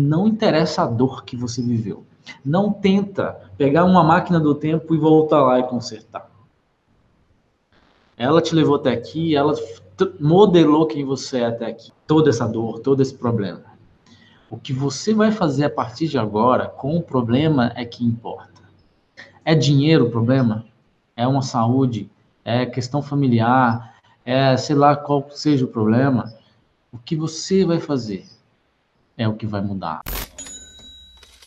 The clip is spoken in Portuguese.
Não interessa a dor que você viveu. Não tenta pegar uma máquina do tempo e voltar lá e consertar. Ela te levou até aqui, ela modelou quem você é até aqui. Toda essa dor, todo esse problema. O que você vai fazer a partir de agora com o problema é que importa. É dinheiro o problema? É uma saúde? É questão familiar? É sei lá qual seja o problema? O que você vai fazer o que vai mudar.